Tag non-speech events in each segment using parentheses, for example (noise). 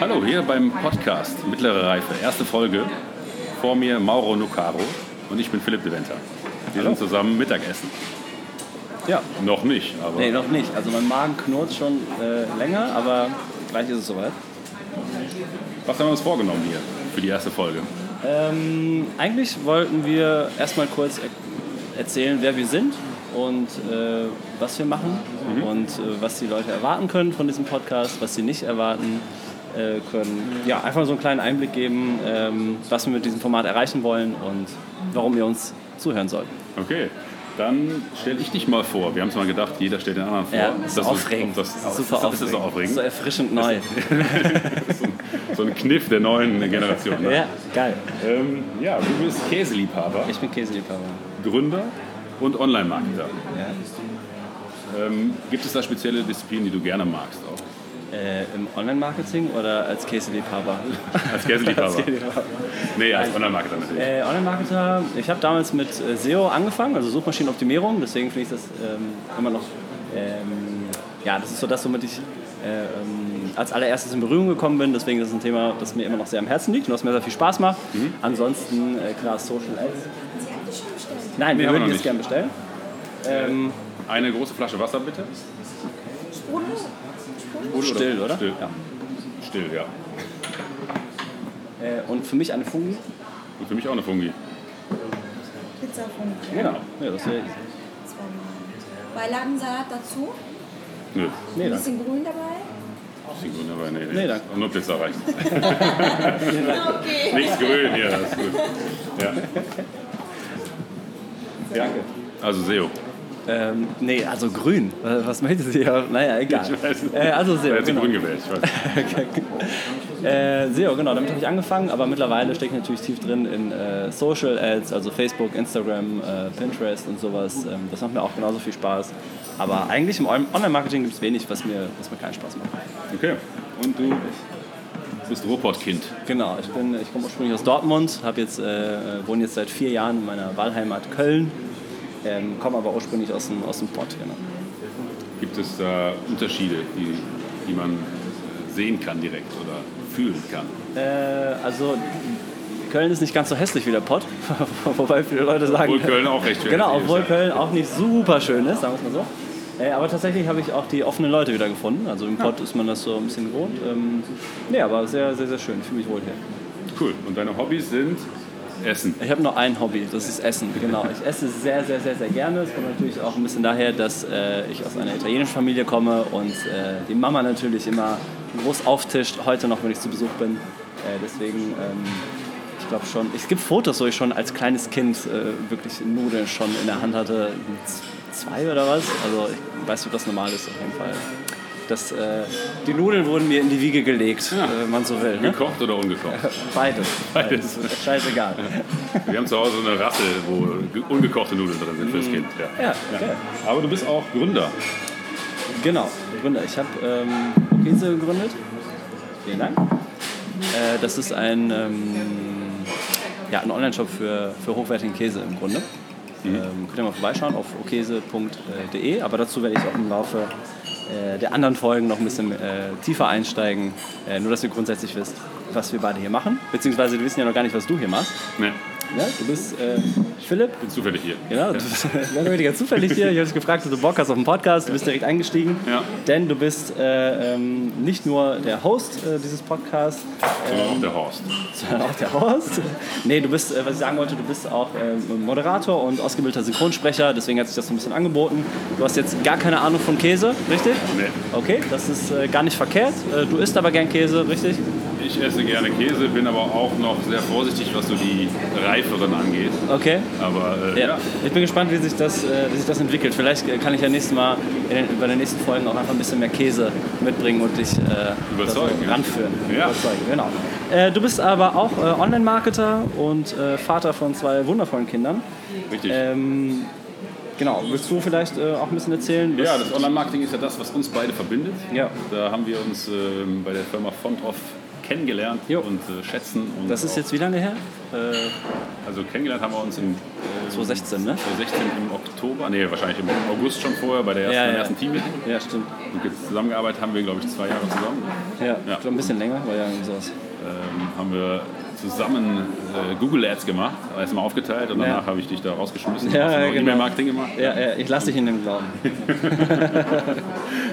Hallo, hier beim Podcast Mittlere Reife, erste Folge. Vor mir Mauro Nucaro und ich bin Philipp de Venter. Wir Hallo. sind zusammen Mittagessen. Ja. Noch nicht, aber Nee, noch nicht. Also mein Magen knurrt schon äh, länger, aber gleich ist es soweit. was haben wir uns vorgenommen hier für die erste Folge? Ähm, eigentlich wollten wir erstmal kurz er erzählen, wer wir sind und äh, was wir machen und äh, was die Leute erwarten können von diesem Podcast, was sie nicht erwarten äh, können. Ja, einfach so einen kleinen Einblick geben, ähm, was wir mit diesem Format erreichen wollen und warum ihr uns zuhören sollt. Okay, dann stell ich dich mal vor. Wir haben es mal gedacht, jeder stellt den anderen vor. Ja, das ist Das aufregend. Das, Das ist super das ist so aufregend. So erfrischend neu. (laughs) So ein Kniff der neuen Generation. Ne? Ja, geil. Ähm, ja, du bist Käseliebhaber, Ich bin Käseliebhaber. Gründer und Online-Marketer. Ja. Ähm, gibt es da spezielle Disziplinen, die du gerne magst auch? Äh, Im Online-Marketing oder (laughs) als Käseliebhaber? Als Käseliebhaber? Nee, als Online-Marketer natürlich. Äh, Online-Marketer, ich habe damals mit äh, SEO angefangen, also Suchmaschinenoptimierung, deswegen finde ich das ähm, immer noch, ähm, ja, das ist so das, womit ich äh, ähm, als allererstes in Berührung gekommen bin, deswegen ist es ein Thema, das mir immer noch sehr am Herzen liegt und was mir sehr viel Spaß macht. Mhm. Ansonsten, äh, klar, Social Ads. Nein, Nee, wir würden das gerne bestellen. Ähm, Eine große Flasche Wasser bitte. Sprudel? Oder, still, oder? Still, Ja. still ja. Äh, und für mich eine Fungi. Und für mich auch eine Fungi. Pizza von Genau. Ja, das wäre Beilagensalat dazu. Nö, Nee, Ein danke. bisschen Grün dabei. ist gut, aber nee, Nee, danke. Nur Pizza reicht. (laughs) Okay. Nichts grün hier, das ist gut. Ja. Danke. Also SEO. Ähm, nee, also grün. Äh, Was möchten Sie? Ja, Naja, egal. Ich weiß nicht. Äh, also SEO. Genau. grün gewählt? Ich weiß. (laughs) Äh, SEO, genau, damit habe ich angefangen, aber mittlerweile stecke ich natürlich tief drin in äh, Social Ads, also Facebook, Instagram, äh, Pinterest und sowas. Ähm, das macht mir auch genauso viel Spaß. Aber eigentlich im On- Online-Marketing gibt es wenig, was mir, was mir keinen Spaß macht. Okay. Und du bist Ruhrpott-Kind. Genau, ich, bin, ich komme ursprünglich aus Dortmund, jetzt, äh, äh, wohne jetzt seit vier Jahren in meiner Wahlheimat Köln, ähm, komme aber ursprünglich aus dem, aus dem Pott. Genau. Gibt es da Unterschiede, die, die man sehen kann direkt oder fühlen kann? Äh, also Köln ist nicht ganz so hässlich wie der Pott, (laughs) wobei viele Leute sagen... Obwohl Köln auch recht schön Genau, ist, obwohl ja. Köln auch nicht super schön ist, sagen wir es mal so. Äh, aber tatsächlich habe ich auch die offenen Leute wieder gefunden. Also im Pott ist man das so ein bisschen gewohnt. Ähm, nee, aber sehr, sehr, sehr schön. Ich fühle mich wohl hier. Cool. Und deine Hobbys sind Essen. Ich habe noch ein Hobby, das ist Essen. Genau, ich esse sehr, sehr, sehr, sehr gerne. Es kommt natürlich auch ein bisschen daher, dass äh, ich aus einer italienischen Familie komme und äh, die Mama natürlich immer groß auftischt, heute noch, wenn ich zu Besuch bin. Äh, deswegen, ähm, ich glaube schon, es gibt Fotos, wo ich schon als kleines Kind äh, wirklich Nudeln schon in der Hand hatte. Zwei oder was? Also ich weiß nicht, ob das normal ist auf jeden Fall. Das, äh, die Nudeln wurden mir in die Wiege gelegt, Ja. äh, wenn man so will. Ne? Gekocht oder ungekocht? (laughs) Beides. Beides. Scheißegal. (laughs) Wir haben zu Hause eine Rassel, wo ge- ungekochte Nudeln drin sind fürs Kind. Ja. Ja, okay. Aber du bist auch Gründer. Genau, Gründer. Ich habe ähm, Käse gegründet. Vielen Dank. Äh, das ist ein, ähm, ja, ein Online-Shop für, für hochwertigen Käse im Grunde. Ähm, könnt ihr mal vorbeischauen auf okese.de. Aber dazu werde ich auch im Laufe äh, der anderen Folgen noch ein bisschen äh, tiefer einsteigen. Äh, nur, dass ihr grundsätzlich wisst, was wir beide hier machen. Beziehungsweise, wir wissen ja noch gar nicht, was du hier machst. Ne, Ja, du bist äh, Philipp. bin zufällig hier. Genau, du bist (laughs) mehr oder weniger zufällig hier. Ich habe dich gefragt, ob du Bock hast auf einen Podcast. Du bist direkt eingestiegen. Ja. Denn du bist äh, ähm, nicht nur der Host äh, dieses Podcasts, Sondern auch der Horst. sondern auch der Host. Nee, du bist, äh, was ich sagen wollte, du bist auch äh, Moderator und ausgebildeter Synchronsprecher. Deswegen hat sich das so ein bisschen angeboten. Du hast jetzt gar keine Ahnung von Käse, richtig? Nee. Okay, das ist äh, gar nicht verkehrt. Du isst aber gern Käse, richtig? Ich esse gerne Käse, bin aber auch noch sehr vorsichtig, was so die Reiferen angeht. Okay. Aber äh, Ja. ja. Ich bin gespannt, wie sich das, äh, wie sich das entwickelt. Vielleicht äh, kann ich ja nächstes Mal den, bei den nächsten Folgen auch einfach ein bisschen mehr Käse mitbringen und dich äh, Überzeugen, so ranführen. Ja. Überzeugen, genau. Äh, du bist aber auch äh, Online-Marketer und äh, Vater von zwei wundervollen Kindern. Richtig. Ähm, genau, willst du vielleicht äh, auch ein bisschen erzählen? Ja, das Online-Marketing ist ja das, was uns beide verbindet. Ja. Da haben wir uns ähm, bei der Firma Font of kennengelernt Jo. und äh, schätzen. Und Das ist jetzt wie lange her? Äh, Also kennengelernt haben wir uns im äh, 2016, ne? 2016 im Oktober, nee, wahrscheinlich im August schon vorher bei der ersten, Ja, ja. ersten Team-Meeting. ja, stimmt. Und jetzt zusammengearbeitet haben wir, glaube ich, zwei Jahre zusammen. Ja, Ja. ich glaube ein bisschen länger, war ja irgendwie sowas. Ähm, haben wir zusammen äh, Google Ads gemacht, erstmal aufgeteilt und danach Ja. habe ich dich da rausgeschmissen. Ja, Hast du genau. E-Mail-Marketing gemacht. Ja, ja, ich lasse dich in dem Glauben. (laughs)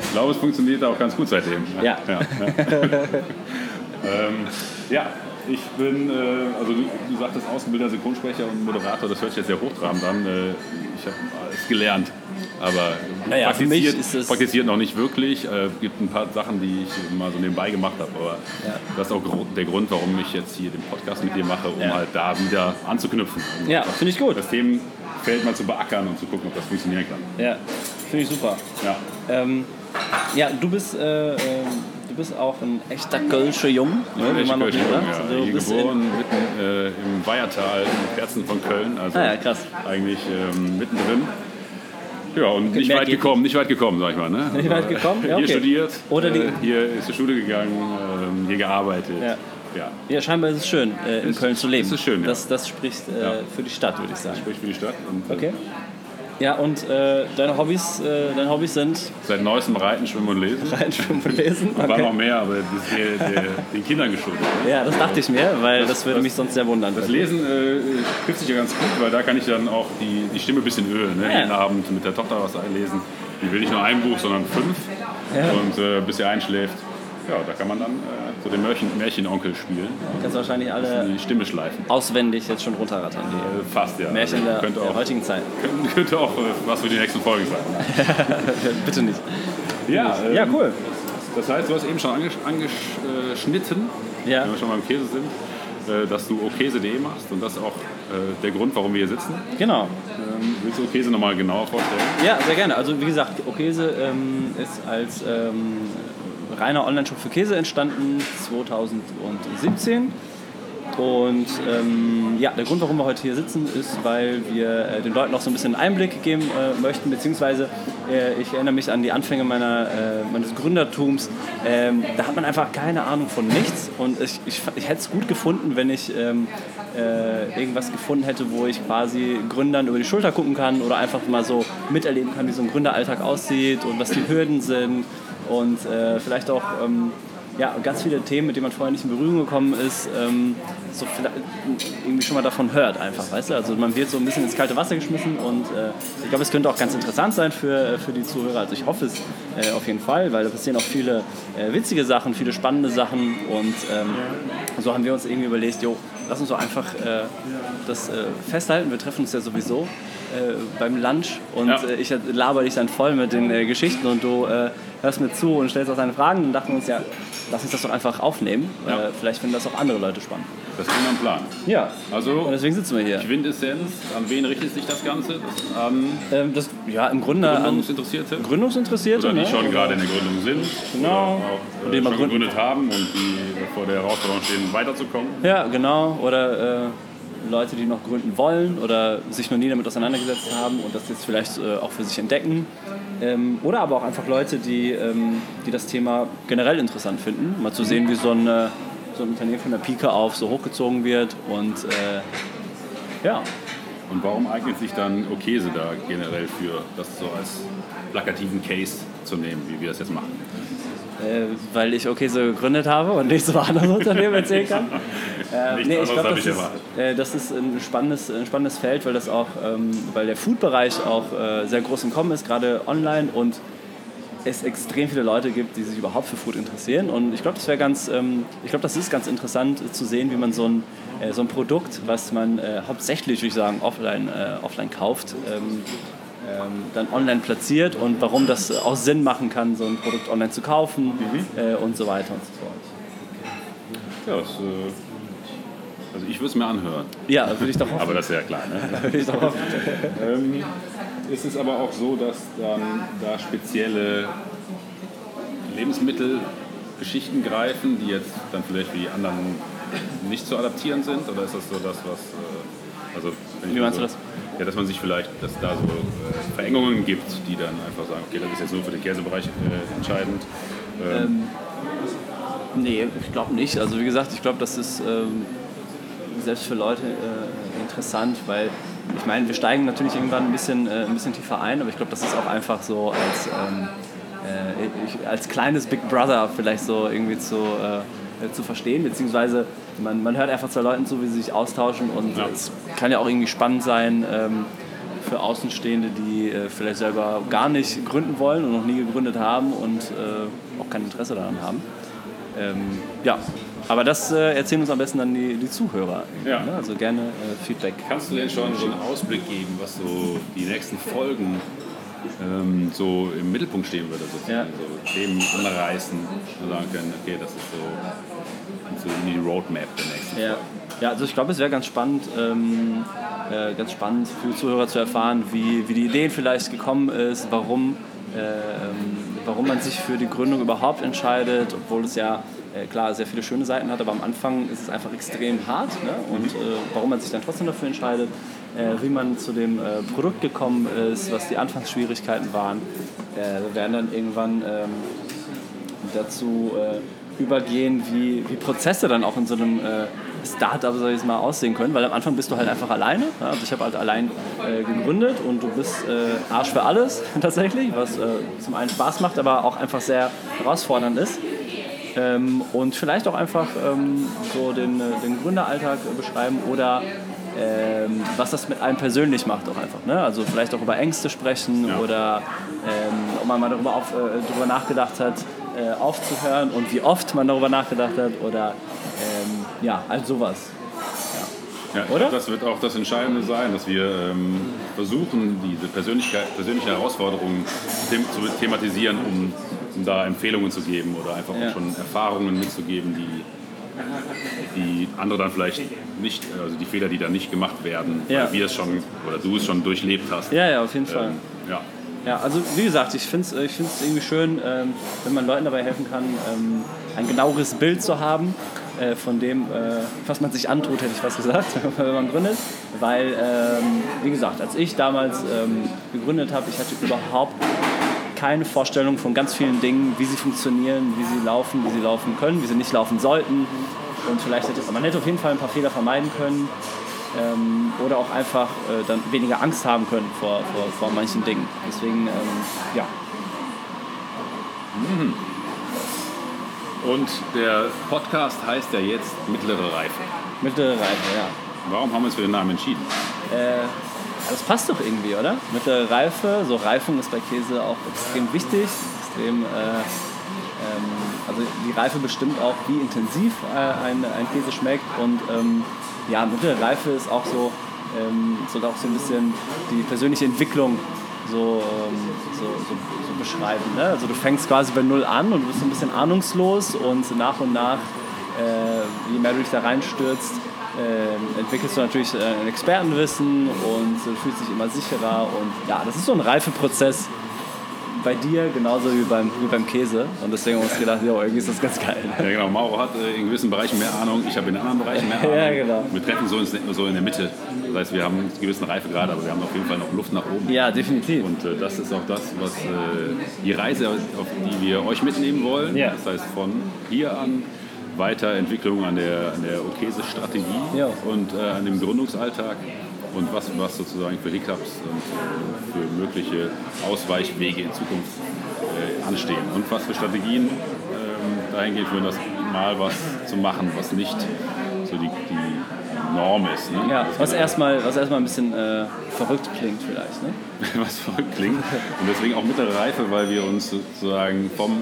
Ich glaube, es funktioniert auch ganz gut seitdem. Ja, ja. (laughs) ähm, ja ich bin, äh, also du, du sagtest ausgebildeter Synchronsprecher und Moderator, das hört sich jetzt sehr hochtrabend an. Äh, ich habe es gelernt, aber Naja, für mich praktiziert, ist es- praktiziert noch nicht wirklich. Es gibt ein paar Sachen, die ich mal so nebenbei gemacht habe, aber Ja. das ist auch der Grund, warum ich jetzt hier den Podcast mit dir mache, um Ja. halt da wieder anzuknüpfen. Also Ja, finde ich gut. Das Themenfeld mal zu beackern und zu gucken, ob das funktionieren kann. Ja, finde ich super. Ja. Ähm, ja, du bist, äh, ähm, du bist auch ein echter Kölscher Jung, ne, wie man noch sagt. ja, Also du hier bist geboren, mitten äh, im Weihertal, im Herzen von Köln. Also Ah ja, krass. eigentlich ähm, mittendrin. Ja, und nicht weit gekommen, nicht weit gekommen, sag ich mal. Ne? Nicht weit gekommen? Ja, Hier okay. studiert, Oder die- äh, hier ist zur Schule gegangen, ähm, hier gearbeitet. Ja. ja. ja, scheinbar ist es schön, äh, in Ist- Köln zu leben. ist schön, ja. das, das spricht äh, Ja. für die Stadt, würde ich sagen. Sprich für die Stadt. Und, äh, Okay. Ja, und äh, deine, Hobbys, äh, deine Hobbys sind Seit neuestem Reiten, Schwimmen und Lesen. Reinschwimmen und Lesen? War noch Okay. mehr, aber das ist der, der, den Kindern geschuldet. Ja, das dachte ich mir, weil das, würde mich sonst sehr wundern. Das Lesen äh, trifft sich ja ganz gut, weil da kann ich dann auch die, die Stimme ein bisschen ölen. Ne? Ja. Jeden Abend mit der Tochter was einlesen. Die will nicht nur ein Buch, sondern fünf. Ja. Und äh, bis sie einschläft, ja, da kann man dann äh, so den Märchen, Märchenonkel spielen. Du kannst wahrscheinlich alle Die Stimme schleifen. auswendig jetzt schon runterrattern, die Äh, fast, ja. Märchen der, könnte, der auch, heutigen Zeit. könnte, (laughs) könnte auch äh, was für die nächsten Folgen sein. (laughs) Bitte nicht. Ja, ähm, Ja, cool. Das heißt, du hast eben schon angesch angeschnitten, Ja. wenn wir schon beim Käse sind, äh, dass du okese.de machst und das ist auch äh, der Grund, warum wir hier sitzen. Genau. Ähm, willst du Okese nochmal genauer vorstellen? Ja, sehr gerne. Also wie gesagt, Okese ähm, ist als ähm, reiner Online-Shop für Käse entstanden 2017. Und ähm, ja, der Grund, warum wir heute hier sitzen, ist, weil wir äh, den Leuten noch so ein bisschen Einblick geben äh, möchten, beziehungsweise äh, ich erinnere mich an die Anfänge meiner, äh, meines Gründertums. Ähm, da hat man einfach keine Ahnung von nichts und ich, ich, ich hätte es gut gefunden, wenn ich ähm, äh, irgendwas gefunden hätte, wo ich quasi Gründern über die Schulter gucken kann oder einfach mal so miterleben kann, wie so ein Gründeralltag aussieht und was die Hürden sind und äh, vielleicht auch ähm, ja, ganz viele Themen, mit denen man vorher nicht in Berührung gekommen ist, ähm, so irgendwie schon mal davon hört einfach, weißt du? Also man wird so ein bisschen ins kalte Wasser geschmissen und äh, ich glaube, es könnte auch ganz interessant sein für, äh, für die Zuhörer. Also ich hoffe es äh, auf jeden Fall, weil da passieren auch viele äh, witzige Sachen, viele spannende Sachen und ähm, so haben wir uns irgendwie überlegt, jo, lass uns doch einfach äh, das äh, festhalten. Wir treffen uns ja sowieso äh, beim Lunch und Ja. äh, ich laber dich dann voll mit den äh, Geschichten und du äh, hörst mir zu und stellst auch deine Fragen und dachten wir uns ja, lass uns das doch einfach aufnehmen. Ja. Äh, vielleicht finden das auch andere Leute spannend. Das ist mein Plan. Ja. Und Also, deswegen sitzen wir hier. Quintessenz, an wen richtet sich das Ganze? An Ähm, das, ja, im Grunde an Gründungsinteressierte? Gründungsinteressierte. Oder die ne? schon gerade in der Gründung sind. Genau. Oder auch Und äh, schon gründen. gegründet haben und die vor der Herausforderung stehen, weiterzukommen. Ja, genau. Oder äh, Leute, die noch gründen wollen oder sich noch nie damit auseinandergesetzt haben und das jetzt vielleicht äh, auch für sich entdecken. Ähm, oder aber auch einfach Leute, die, ähm, die das Thema generell interessant finden. Mal zu sehen, wie so ein, so ein Unternehmen von der Pike auf so hochgezogen wird. Und äh, ja, Und warum eignet sich dann Okese da generell für das so als plakativen Case zu nehmen, wie wir das jetzt machen? äh, weil ich okay so gegründet habe und nicht so anderes Unternehmen (laughs) erzählen kann. Äh, Nichts nee, ich glaube, das, ist, äh, das ist ein spannendes, ein spannendes Feld, weil das auch, ähm, weil der Food-Bereich auch äh, sehr groß im Kommen ist, gerade online und es extrem viele Leute gibt, die sich überhaupt für Food interessieren. Und ich glaube, das wäre ganz, ähm, ich glaube, das ist ganz interessant äh, zu sehen, wie man so ein, äh, so ein Produkt, was man äh, hauptsächlich, würde ich sagen, offline, äh, offline kauft, ähm, ähm, dann online platziert und warum das auch Sinn machen kann, so ein Produkt online zu kaufen äh, und so weiter und so fort. Ja, das, äh, also ich würde es mir anhören. Ja, würde ich doch (laughs) hoffen. Aber das ist ja klar. Ne? (laughs) Würde ich doch hoffen. Ähm, ist es aber auch so, dass dann da spezielle Lebensmittelgeschichten greifen, die jetzt dann vielleicht wie die anderen nicht zu adaptieren sind? Oder ist das so das, was... Äh, also, Wie meinst so, du das? Ja, dass man sich vielleicht, dass da so äh, Verengungen gibt, die dann einfach sagen, okay, das ist jetzt nur für den Käsebereich äh, entscheidend. Ähm, Nee, ich glaube nicht. Also wie gesagt, ich glaube, das ist ähm, selbst für Leute äh, interessant, weil ich meine, wir steigen natürlich irgendwann ein bisschen, äh, ein bisschen tiefer ein, aber ich glaube, das ist auch einfach so als, ähm, äh, ich, als kleines Big Brother vielleicht so irgendwie zu, äh, zu verstehen, beziehungsweise man, man hört einfach zwei Leuten zu, wie sie sich austauschen und Ja. es kann ja auch irgendwie spannend sein ähm, für Außenstehende, die äh, vielleicht selber gar nicht gründen wollen und noch nie gegründet haben und äh, auch kein Interesse daran haben. Ähm, ja, aber das äh, erzählen uns am besten dann die, die Zuhörer. Ja. Ne? Also gerne äh, Feedback. Kannst du denn schon so einen Ausblick geben, was so die nächsten Folgen ähm, so im Mittelpunkt stehen würde? So, Ja. so Themen anreißen und sagen können, okay, das ist so, so in die Roadmap der nächsten Ja. ja, also ich glaube, es wäre ganz spannend, ähm, äh, ganz spannend für die Zuhörer zu erfahren, wie, wie die Idee vielleicht gekommen ist, warum, äh, ähm, warum man sich für die Gründung überhaupt entscheidet, obwohl es ja klar sehr viele schöne Seiten hat, aber am Anfang ist es einfach extrem hart ne? und äh, warum man sich dann trotzdem dafür entscheidet, äh, wie man zu dem äh, Produkt gekommen ist, was die Anfangsschwierigkeiten waren. Äh, wir werden dann irgendwann ähm, dazu äh, übergehen, wie, wie Prozesse dann auch in so einem äh, Startup, sag ich mal, aussehen können. Weil am Anfang bist du halt einfach alleine. Ja? Also ich habe halt allein äh, gegründet und du bist äh, Arsch für alles (laughs) tatsächlich, was äh, zum einen Spaß macht, aber auch einfach sehr herausfordernd ist. Ähm, und vielleicht auch einfach ähm, so den, äh, den Gründeralltag beschreiben oder ähm, was das mit einem persönlich macht auch einfach. Ne? Also vielleicht auch über Ängste sprechen Ja. oder ähm, ob man mal darüber, auf, äh, darüber nachgedacht hat, äh, aufzuhören und wie oft man darüber nachgedacht hat oder ähm, ja, all sowas. Ja, ich Oder? glaub, das wird auch das Entscheidende sein, dass wir ähm, versuchen, diese persönlichen Herausforderungen zu thematisieren, um, um da Empfehlungen zu geben oder einfach Ja. auch schon Erfahrungen mitzugeben, die, die andere dann vielleicht nicht, also die Fehler, die da nicht gemacht werden, Ja. weil wir es schon oder du es schon durchlebt hast. Ja, ja, auf jeden Fall. Ähm, ja. Ja, also wie gesagt, ich finde es ich find's irgendwie schön, ähm, wenn man Leuten dabei helfen kann, ähm, ein genaueres Bild zu haben äh, von dem, äh, was man sich antut, hätte ich fast gesagt, (laughs) wenn man gründet. Weil, ähm, wie gesagt, als ich damals ähm, gegründet habe, ich hatte überhaupt keine Vorstellung von ganz vielen Dingen, wie sie funktionieren, wie sie laufen, wie sie laufen können, wie sie nicht laufen sollten. Und vielleicht hätte man hätte auf jeden Fall ein paar Fehler vermeiden können ähm, oder auch einfach äh, dann weniger Angst haben können vor, vor, vor manchen Dingen. Deswegen, ähm, ja. Und der Podcast heißt ja jetzt Mittlere Reife. Mittlere Reife, ja. Warum haben wir uns für den Namen entschieden? Äh, das passt doch irgendwie, oder? Mittlere Reife, so Reifung ist bei Käse auch extrem wichtig, extrem, äh, ähm, also die Reife bestimmt auch, wie intensiv äh, ein, ein Käse schmeckt und ähm, ja, mittlere Reife ist auch so, ähm, soll auch so ein bisschen die persönliche Entwicklung so, ähm, so, so, so beschreiben. Ne? Also du fängst quasi bei Null an und du bist so ein bisschen ahnungslos und nach und nach, äh, je mehr du dich da reinstürzt, ähm, entwickelst du natürlich äh, ein Expertenwissen und du fühlst dich immer sicherer und ja, das ist so ein Reifeprozess bei dir genauso wie beim, wie beim Käse und deswegen haben wir uns gedacht, ja, irgendwie ist das ganz geil. Ja, genau. Mauro hat äh, in gewissen Bereichen mehr Ahnung, ich habe in anderen Bereichen mehr (laughs) Ahnung. Ja, genau. Wir treffen so, ins, so in der Mitte. Das heißt, wir haben einen gewissen Reifegrad, aber wir haben auf jeden Fall noch Luft nach oben. Ja, definitiv. Und äh, das ist auch das, was äh, die Reise, auf die wir euch mitnehmen wollen. Ja. Das heißt, von hier an Weiterentwicklung an der, an der Okese-Strategie und äh, an dem Gründungsalltag und was, was sozusagen für Hiccups und äh, für mögliche Ausweichwege in Zukunft äh, anstehen. Und was für Strategien ähm, dahingehend führen, das mal was zu machen, was nicht so die, die Norm ist. Ne? Ja, was erstmal, was erstmal ein bisschen äh, verrückt klingt vielleicht. Ne? (laughs) was verrückt klingt. Und deswegen auch mittlere Reife, weil wir uns sozusagen vom,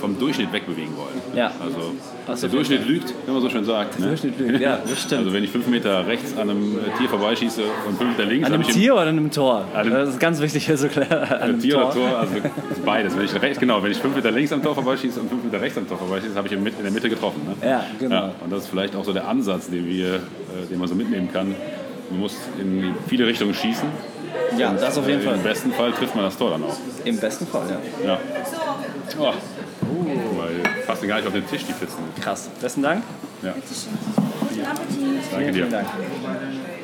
vom Durchschnitt wegbewegen wollen. Ja. Also Das der Durchschnitt lügt, wie man so schön sagt. ne? Durchschnitt lügt, ja, das stimmt. Also wenn ich fünf Meter rechts an einem äh, Tier vorbeischieße und fünf Meter links, An einem Tier oder an einem Tor? An das ist ganz wichtig hier so klar. An einem Tier oder Tor, also beides. Wenn ich rechts, genau, wenn ich fünf Meter links am Tor vorbeischieße und fünf Meter rechts am Tor vorbeischieße, habe ich in der Mitte getroffen. Ne? Ja, genau. Ja, und das ist vielleicht auch so der Ansatz, den, wir, den man so mitnehmen kann. Man muss in viele Richtungen schießen. Ja, das auf jeden Äh, Fall. Im besten Fall trifft man das Tor dann auch. Im besten Fall, ja. Ja. Oh. Weil passen gar nicht auf den Tisch, die Pizzen. Krass. Besten Dank. Ja. Guten Appetit. Danke dir. Dank.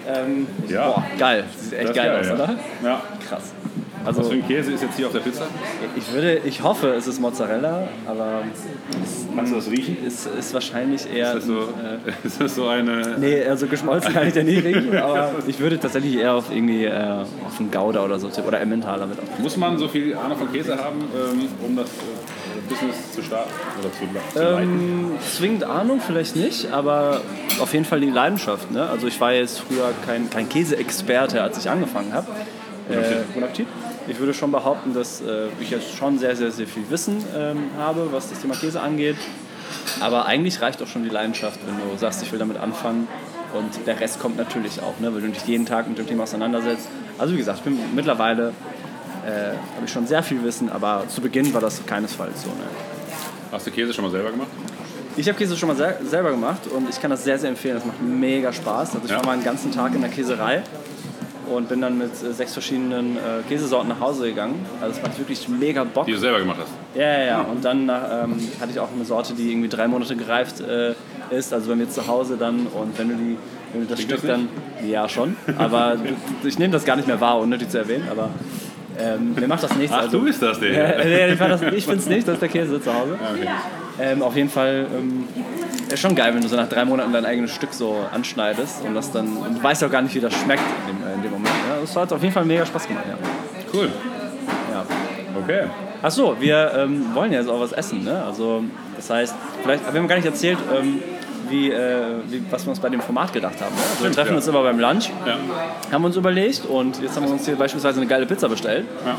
Ähm, Ja. Boah, geil. Sieht echt Das ist geil, aus, ja. oder? Ja. Krass. Also Was für ein Käse ist jetzt hier auf der Pizza? ich würde, ich hoffe, es ist Mozzarella, aber Kannst du das riechen? es ist wahrscheinlich eher. Ist das so, äh, (laughs) ist das so eine... nee, also geschmolzen kann ich ja nie (laughs) riechen, aber ich würde tatsächlich eher auf irgendwie äh, auf einen Gouda oder so oder Emmentaler mit. Muss man so viel Ahnung von Käse haben, ähm, um das äh, Business zu starten oder zu, zu? Ähm, zwingend Ahnung vielleicht nicht, aber auf jeden Fall die Leidenschaft. Ne? Also ich war jetzt früher kein, kein Käseexperte, als ich angefangen habe. Äh, guten Appetit. Ich würde schon behaupten, dass äh, ich jetzt schon sehr, sehr, sehr viel Wissen ähm, habe, was das Thema Käse angeht. Aber eigentlich reicht auch schon die Leidenschaft, wenn du sagst, ich will damit anfangen. Und der Rest kommt natürlich auch, ne? weil du dich jeden Tag mit dem Thema auseinandersetzt. Also wie gesagt, ich bin mittlerweile äh, habe ich schon sehr viel Wissen, aber zu Beginn war das keinesfalls so. Ne? Hast du Käse schon mal selber gemacht? Ich habe Käse schon mal sel selber gemacht und ich kann das sehr, sehr empfehlen. Das macht mega Spaß. Also ich Ja. war mal einen ganzen Tag in der Käserei und bin dann mit äh, sechs verschiedenen äh, Käsesorten nach Hause gegangen. Also es macht wirklich mega Bock. Die du selber gemacht hast? Ja, ja, ja. Und dann nach, ähm, hatte ich auch eine Sorte, die irgendwie drei Monate gereift äh, ist. Also bei mir zu Hause dann. Und wenn du, die, wenn du das Klingt Stück das dann. Ja, schon. Aber du- ich nehme das gar nicht mehr wahr, unnötig zu erwähnen. Aber ähm, mir macht das nichts. Ach, also, du bist das, der. (laughs) äh, nee, ich das- ich finde es nicht, das ist der Käse zu Hause. Okay. Ähm, auf jeden Fall ähm, ist schon geil, wenn du so nach drei Monaten dein eigenes Stück so anschneidest und das dann und du weißt auch gar nicht, wie das schmeckt in dem, äh, in dem Moment. Ja, das hat auf jeden Fall mega Spaß gemacht. Ja. Cool. Ja. Okay. Ach so, wir ähm, wollen ja jetzt auch was essen, ne? Also das heißt, vielleicht, wir haben gar nicht erzählt, ähm, wie, äh, wie, was wir uns bei dem Format gedacht haben. Ne? Also wir Stimmt, treffen ja. uns immer beim Lunch, Ja. haben uns überlegt und jetzt haben wir uns hier beispielsweise eine geile Pizza bestellt. ja.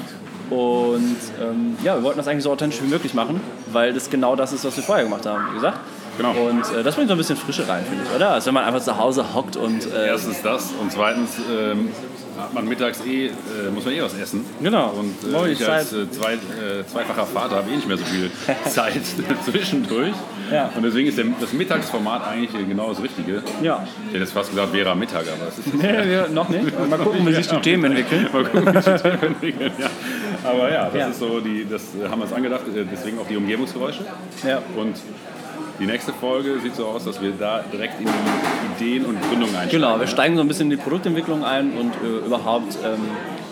Und ähm, ja, wir wollten das eigentlich so authentisch wie möglich machen, weil das genau das ist, was wir vorher gemacht haben, wie gesagt. Genau. Und äh, das bringt so ein bisschen Frische rein, finde ich, oder? Als wenn man einfach zu Hause hockt und. Äh, Erstens das und zweitens ähm, hat man mittags eh, äh, muss man eh was essen. Genau. Und äh, ich die als äh, zwei, äh, zweifacher Vater habe eh nicht mehr so viel (laughs) Zeit (laughs) zwischendurch. Ja. Und deswegen ist der, das Mittagsformat eigentlich genau das Richtige. ja. Ich hätte jetzt fast gesagt, wäre am Mittag, aber es ist Nee, wir, noch nicht. (laughs) Mal gucken, wie sich die Themen entwickeln. Mal gucken, wie sich das entwickelt. Ja. Aber ja, das Ja. ist so, die, das äh, haben wir uns angedacht, äh, deswegen auch die Umgebungsgeräusche. Ja. Und die nächste Folge sieht so aus, dass wir da direkt in die Ideen und Gründungen einsteigen. Genau, wir steigen so ein bisschen in die Produktentwicklung ein und äh, überhaupt, ähm,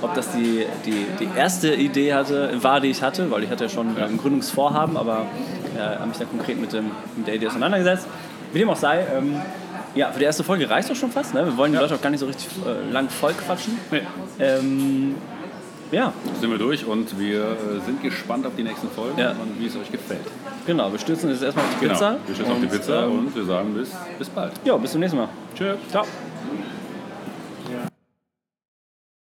ob das die, die, die erste Idee hatte, war, die ich hatte, weil ich hatte ja schon äh, ein Gründungsvorhaben, aber äh, habe mich da konkret mit, dem, mit der Idee auseinandergesetzt. Wie dem auch sei, ähm, ja, für die erste Folge reicht doch schon fast. Ne? Wir wollen die Leute auch gar nicht so richtig äh, lang voll quatschen. Nee, Ähm, ja, sind wir durch und wir äh, sind gespannt auf die nächsten Folgen Ja. und wie es euch gefällt. genau, wir stürzen jetzt erstmal auf die Genau, Pizza. wir stehen auf die Pizza ähm, und wir sagen bis, bis bald. Ja, bis zum nächsten Mal. Tschö. Ciao.